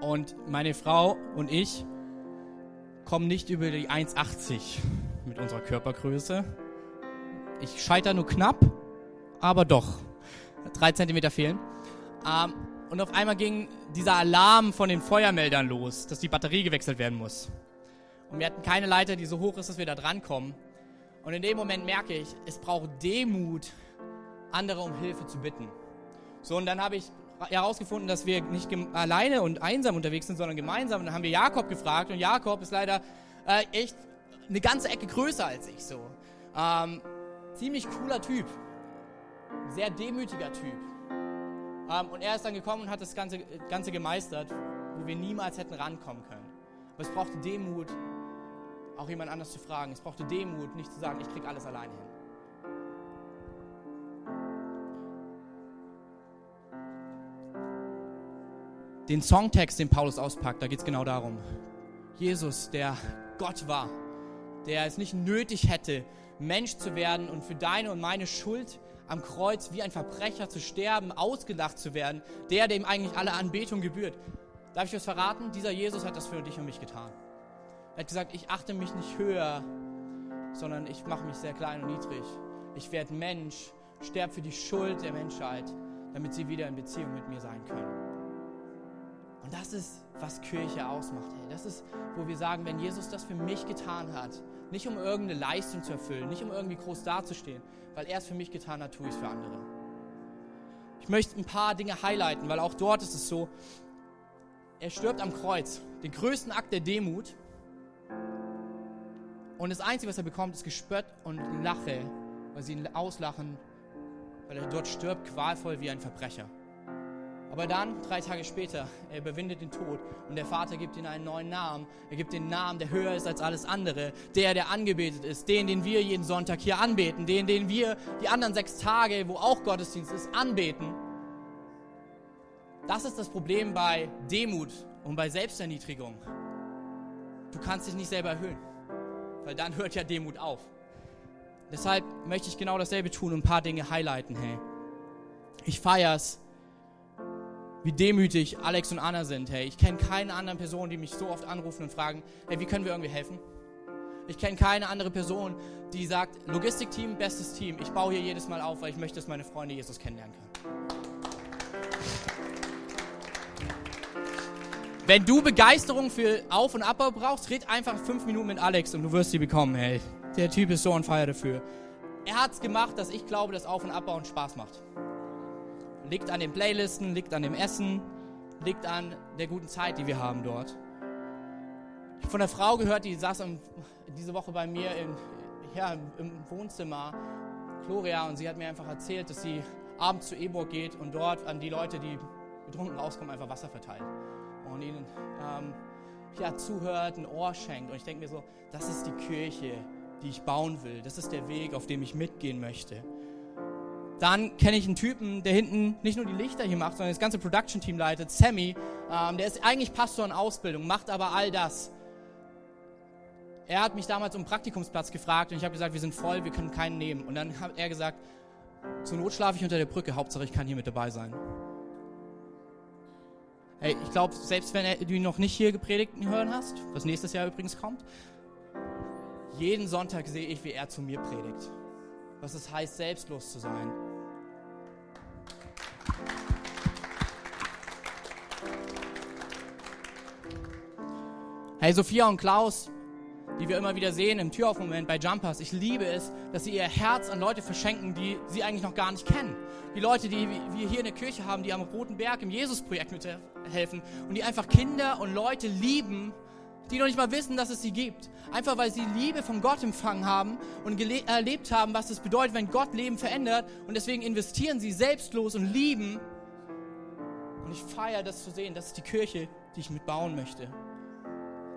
und meine Frau und ich kommen nicht über die 1,80 mit unserer Körpergröße. Ich scheitere nur knapp, aber doch. Drei Zentimeter fehlen. Ähm, und auf einmal ging dieser Alarm von den Feuermeldern los, dass die Batterie gewechselt werden muss. Und wir hatten keine Leiter, die so hoch ist, dass wir da drankommen. Und in dem Moment merke ich, es braucht Demut, andere um Hilfe zu bitten. So, und dann habe ich herausgefunden, dass wir nicht alleine und einsam unterwegs sind, sondern gemeinsam. Und dann haben wir Jakob gefragt und Jakob ist leider äh, echt eine ganze Ecke größer als ich so. Ähm, ziemlich cooler Typ, sehr demütiger Typ. Ähm, und er ist dann gekommen und hat das Ganze, Ganze gemeistert, wo wir niemals hätten rankommen können. Aber es brauchte Demut, auch jemand anders zu fragen. Es brauchte Demut, nicht zu sagen, ich krieg alles alleine hin. Den Songtext, den Paulus auspackt, da geht es genau darum. Jesus, der Gott war, der es nicht nötig hätte, Mensch zu werden und für deine und meine Schuld am Kreuz wie ein Verbrecher zu sterben, ausgelacht zu werden, der, dem eigentlich alle Anbetung gebührt. Darf ich was verraten? Dieser Jesus hat das für dich und mich getan. Er hat gesagt, ich achte mich nicht höher, sondern ich mache mich sehr klein und niedrig. Ich werde Mensch, sterbe für die Schuld der Menschheit, damit sie wieder in Beziehung mit mir sein können. Und das ist, was Kirche ausmacht. Hey. Das ist, wo wir sagen, wenn Jesus das für mich getan hat, nicht um irgendeine Leistung zu erfüllen, nicht um irgendwie groß dazustehen, weil er es für mich getan hat, tue ich es für andere. Ich möchte ein paar Dinge highlighten, weil auch dort ist es so, er stirbt am Kreuz, den größten Akt der Demut, und das Einzige, was er bekommt, ist Gespött und Lache, weil sie ihn auslachen, weil er dort stirbt, qualvoll wie ein Verbrecher. Aber dann, drei Tage später, er überwindet den Tod und der Vater gibt ihm einen neuen Namen. Er gibt den Namen, der höher ist als alles andere. Der, der angebetet ist. Den, den wir jeden Sonntag hier anbeten. Den, den wir die anderen sechs Tage, wo auch Gottesdienst ist, anbeten. Das ist das Problem bei Demut und bei Selbsterniedrigung. Du kannst dich nicht selber erhöhen, weil dann hört ja Demut auf. Deshalb möchte ich genau dasselbe tun und ein paar Dinge highlighten. Hey, ich feier's, wie demütig Alex und Anna sind. Hey, ich kenne keine anderen Personen, die mich so oft anrufen und fragen, hey, wie können wir irgendwie helfen? Ich kenne keine andere Person, die sagt, Logistikteam, bestes Team. Ich baue hier jedes Mal auf, weil ich möchte, dass meine Freunde Jesus kennenlernen können. Wenn du Begeisterung für Auf- und Abbau brauchst, red einfach fünf Minuten mit Alex und du wirst sie bekommen, hey. Der Typ ist so on fire dafür. Er hat es gemacht, dass ich glaube, dass Auf- und Abbau Spaß macht. Liegt an den Playlisten, liegt an dem Essen, liegt an der guten Zeit, die wir haben dort. Ich habe von einer Frau gehört, die saß diese Woche bei mir in, ja, im Wohnzimmer, Gloria, und sie hat mir einfach erzählt, dass sie abends zu Eborg geht und dort an die Leute, die betrunken rauskommen, einfach Wasser verteilt. Und ihnen ähm, ja, zuhört, ein Ohr schenkt. Und ich denke mir so, das ist die Kirche, die ich bauen will. Das ist der Weg, auf dem ich mitgehen möchte. Dann kenne ich einen Typen, der hinten nicht nur die Lichter hier macht, sondern das ganze Production-Team leitet, Sammy. Ähm, der ist eigentlich Pastor in Ausbildung, macht aber all das. Er hat mich damals um Praktikumsplatz gefragt und ich habe gesagt, wir sind voll, wir können keinen nehmen. Und dann hat er gesagt, zur Not schlafe ich unter der Brücke, Hauptsache ich kann hier mit dabei sein. Hey, ich glaube, selbst wenn du ihn noch nicht hier gepredigt hören hast, was nächstes Jahr übrigens kommt, jeden Sonntag sehe ich, wie er zu mir predigt. Was es heißt, selbstlos zu sein. Hey, Sophia und Klaus, die wir immer wieder sehen im Türaufmoment bei Jumpers, ich liebe es, dass sie ihr Herz an Leute verschenken, die sie eigentlich noch gar nicht kennen. Die Leute, die wir hier in der Kirche haben, die am Roten Berg im Jesus-Projekt mithelfen und die einfach Kinder und Leute lieben, die noch nicht mal wissen, dass es sie gibt. Einfach weil sie Liebe von Gott empfangen haben und erlebt haben, was es bedeutet, wenn Gott Leben verändert. Und deswegen investieren sie selbstlos und lieben. Und ich feiere das zu sehen. Das ist die Kirche, die ich mitbauen möchte.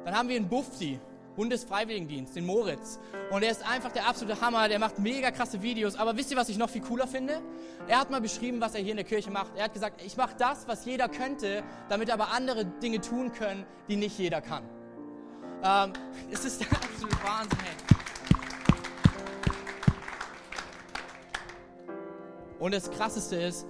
Dann haben wir einen Bufti, Bundesfreiwilligendienst, den Moritz. Und er ist einfach der absolute Hammer, der macht mega krasse Videos. Aber wisst ihr, was ich noch viel cooler finde? Er hat mal beschrieben, was er hier in der Kirche macht. Er hat gesagt, ich mache das, was jeder könnte, damit aber andere Dinge tun können, die nicht jeder kann. Ähm, es ist der absolute Wahnsinn, hey. Und das Krasseste ist,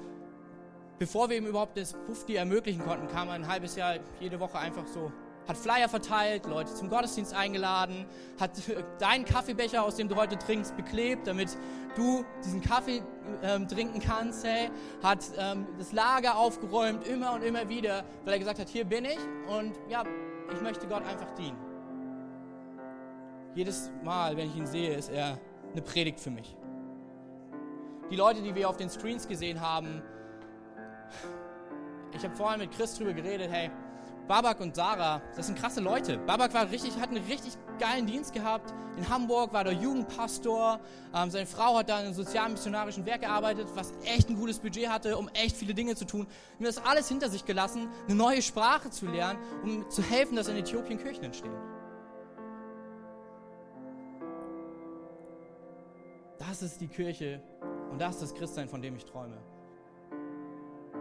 bevor wir ihm überhaupt das Pufti ermöglichen konnten, kam er ein halbes Jahr jede Woche einfach so, hat Flyer verteilt, Leute zum Gottesdienst eingeladen, hat deinen Kaffeebecher, aus dem du heute trinkst, beklebt, damit du diesen Kaffee ähm, trinken kannst, hey, hat ähm, das Lager aufgeräumt, immer und immer wieder, weil er gesagt hat, hier bin ich und ja, ich möchte Gott einfach dienen. Jedes Mal, wenn ich ihn sehe, ist er eine Predigt für mich. Die Leute, die wir auf den Screens gesehen haben, ich habe vorhin mit Chris drüber geredet, hey, Babak und Sarah, das sind krasse Leute. Babak war richtig, hat einen richtig geilen Dienst gehabt. In Hamburg war der Jugendpastor. Ähm, seine Frau hat da in einem sozialmissionarischen Werk gearbeitet, was echt ein gutes Budget hatte, um echt viele Dinge zu tun. Und das alles hinter sich gelassen, eine neue Sprache zu lernen, um zu helfen, dass in Äthiopien Kirchen entstehen. Ist die Kirche und das ist das Christsein, von dem ich träume.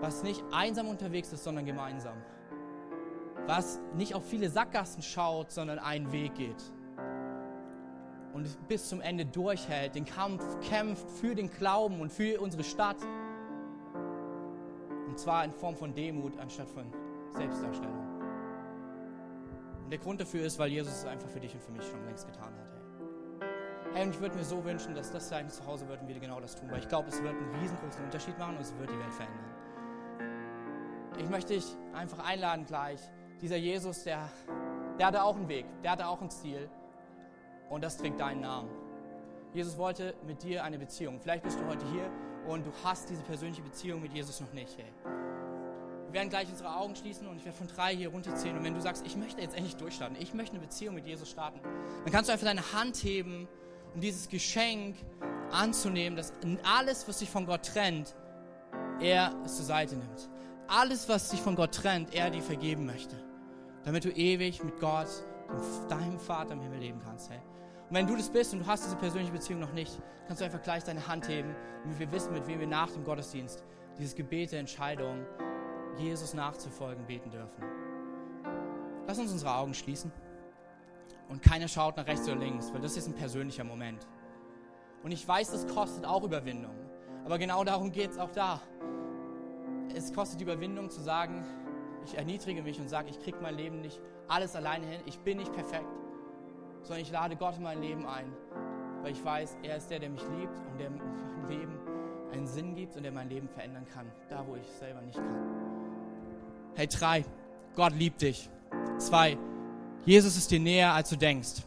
Was nicht einsam unterwegs ist, sondern gemeinsam. Was nicht auf viele Sackgassen schaut, sondern einen Weg geht. Und bis zum Ende durchhält, den Kampf kämpft für den Glauben und für unsere Stadt. Und zwar in Form von Demut anstatt von Selbstdarstellung. Und der Grund dafür ist, weil Jesus es einfach für dich und für mich schon längst getan hat. Hey, und ich würde mir so wünschen, dass das sein Zuhause wird und wir genau das tun, weil ich glaube, es wird einen riesengroßen Unterschied machen und es wird die Welt verändern. Ich möchte dich einfach einladen gleich. Dieser Jesus, der, der hatte auch einen Weg, der hatte auch ein Ziel und das trägt deinen Namen. Jesus wollte mit dir eine Beziehung. Vielleicht bist du heute hier und du hast diese persönliche Beziehung mit Jesus noch nicht. Hey. Wir werden gleich unsere Augen schließen und ich werde von drei hier runterzählen. Und wenn du sagst, ich möchte jetzt endlich durchstarten, ich möchte eine Beziehung mit Jesus starten, dann kannst du einfach deine Hand heben um dieses Geschenk anzunehmen, dass alles, was sich von Gott trennt, er es zur Seite nimmt. alles, was dich von Gott trennt, er dir vergeben möchte. Damit du ewig mit Gott, deinem Vater im Himmel leben kannst. Hey. Und wenn du das bist und du hast diese persönliche Beziehung noch nicht, kannst du einfach gleich deine Hand heben, damit wir wissen, mit wem wir nach dem Gottesdienst dieses Gebet der Entscheidung, Jesus nachzufolgen, beten dürfen. Lass uns unsere Augen schließen. Und keiner schaut nach rechts oder links, weil das ist ein persönlicher Moment. Und ich weiß, das kostet auch Überwindung. Aber genau darum geht es auch da. Es kostet Überwindung zu sagen, ich erniedrige mich und sage, ich kriege mein Leben nicht alles alleine hin, ich bin nicht perfekt, sondern ich lade Gott in mein Leben ein, weil ich weiß, er ist der, der mich liebt und der meinem Leben einen Sinn gibt und der mein Leben verändern kann, da wo ich selber nicht kann. Hey, drei, Gott liebt dich. Zwei, Jesus ist dir näher, als du denkst.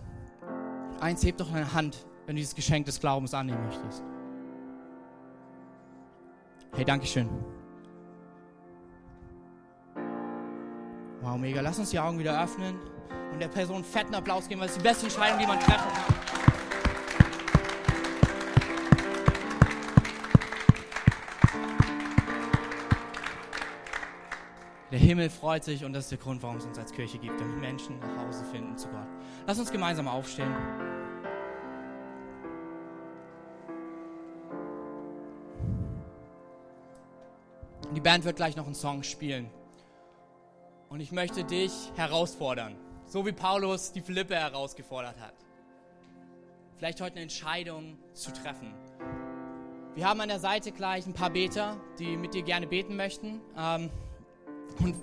Eins, heb doch deine Hand, wenn du dieses Geschenk des Glaubens annehmen möchtest. Hey, Dankeschön. Wow, mega. Lass uns die Augen wieder öffnen und der Person fetten Applaus geben, weil es die beste Entscheidung, die man treffen kann. Der Himmel freut sich und das ist der Grund, warum es uns als Kirche gibt, damit Menschen nach Hause finden zu Gott. Lass uns gemeinsam aufstehen. Die Band wird gleich noch einen Song spielen. Und ich möchte dich herausfordern, so wie Paulus die Philippe herausgefordert hat. Vielleicht heute eine Entscheidung zu treffen. Wir haben an der Seite gleich ein paar Beter, die mit dir gerne beten möchten. Ähm, und,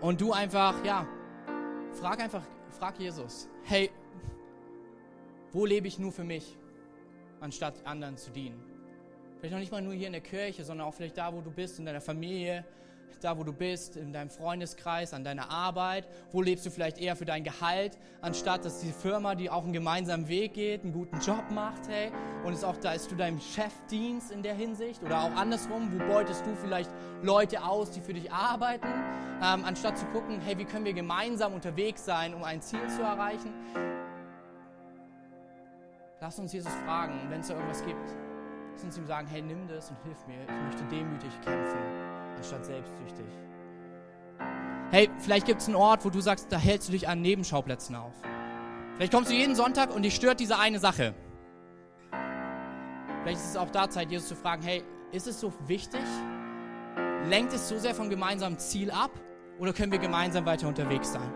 und du einfach, ja, frag einfach, frag Jesus, hey, wo lebe ich nur für mich, anstatt anderen zu dienen? Vielleicht noch nicht mal nur hier in der Kirche, sondern auch vielleicht da, wo du bist, in deiner Familie, da wo du bist, in deinem Freundeskreis, an deiner Arbeit? Wo lebst du vielleicht eher für dein Gehalt, anstatt dass die Firma, die auch einen gemeinsamen Weg geht, einen guten Job macht, hey? Und es auch da ist du deinem Chef dienst in der Hinsicht oder auch andersrum, wo beutest du vielleicht Leute aus, die für dich arbeiten, ähm, anstatt zu gucken, hey, wie können wir gemeinsam unterwegs sein, um ein Ziel zu erreichen? Lass uns Jesus fragen, wenn es da irgendwas gibt, lass uns ihm sagen, hey, nimm das und hilf mir. Ich möchte demütig kämpfen anstatt selbstsüchtig. Hey, vielleicht gibt es einen Ort, wo du sagst, da hältst du dich an Nebenschauplätzen auf. Vielleicht kommst du jeden Sonntag und dich stört diese eine Sache. Vielleicht ist es auch da Zeit, Jesus zu fragen, hey, ist es so wichtig? Lenkt es so sehr vom gemeinsamen Ziel ab? Oder können wir gemeinsam weiter unterwegs sein?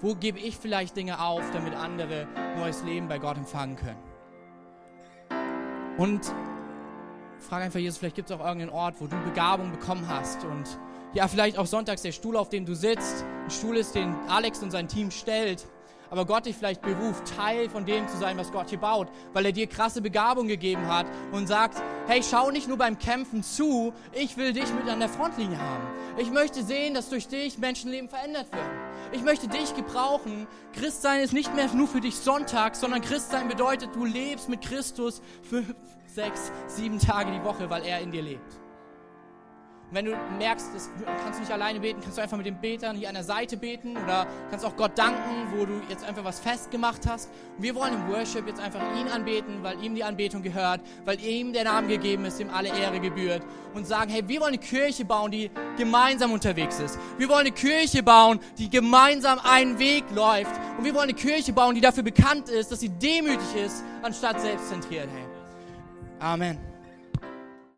Wo gebe ich vielleicht Dinge auf, damit andere neues Leben bei Gott empfangen können? Und frage einfach Jesus, vielleicht gibt es auch irgendeinen Ort, wo du Begabung bekommen hast und ja, vielleicht auch sonntags der Stuhl, auf dem du sitzt, ein Stuhl ist, den Alex und sein Team stellt, aber Gott dich vielleicht beruft, Teil von dem zu sein, was Gott hier baut, weil er dir krasse Begabung gegeben hat und sagt, hey, schau nicht nur beim Kämpfen zu, ich will dich mit an der Frontlinie haben. Ich möchte sehen, dass durch dich Menschenleben verändert werden. Ich möchte dich gebrauchen. Christsein ist nicht mehr nur für dich Sonntag, sondern Christsein bedeutet, du lebst mit Christus für sechs, sieben Tage die Woche, weil er in dir lebt. Und wenn du merkst, das kannst du nicht alleine beten, kannst du einfach mit den Betern hier an der Seite beten oder kannst auch Gott danken, wo du jetzt einfach was festgemacht hast. Und wir wollen im Worship jetzt einfach ihn anbeten, weil ihm die Anbetung gehört, weil ihm der Name gegeben ist, dem alle Ehre gebührt. Und sagen, hey, wir wollen eine Kirche bauen, die gemeinsam unterwegs ist. Wir wollen eine Kirche bauen, die gemeinsam einen Weg läuft. Und wir wollen eine Kirche bauen, die dafür bekannt ist, dass sie demütig ist, anstatt selbstzentriert. Hey. Amen.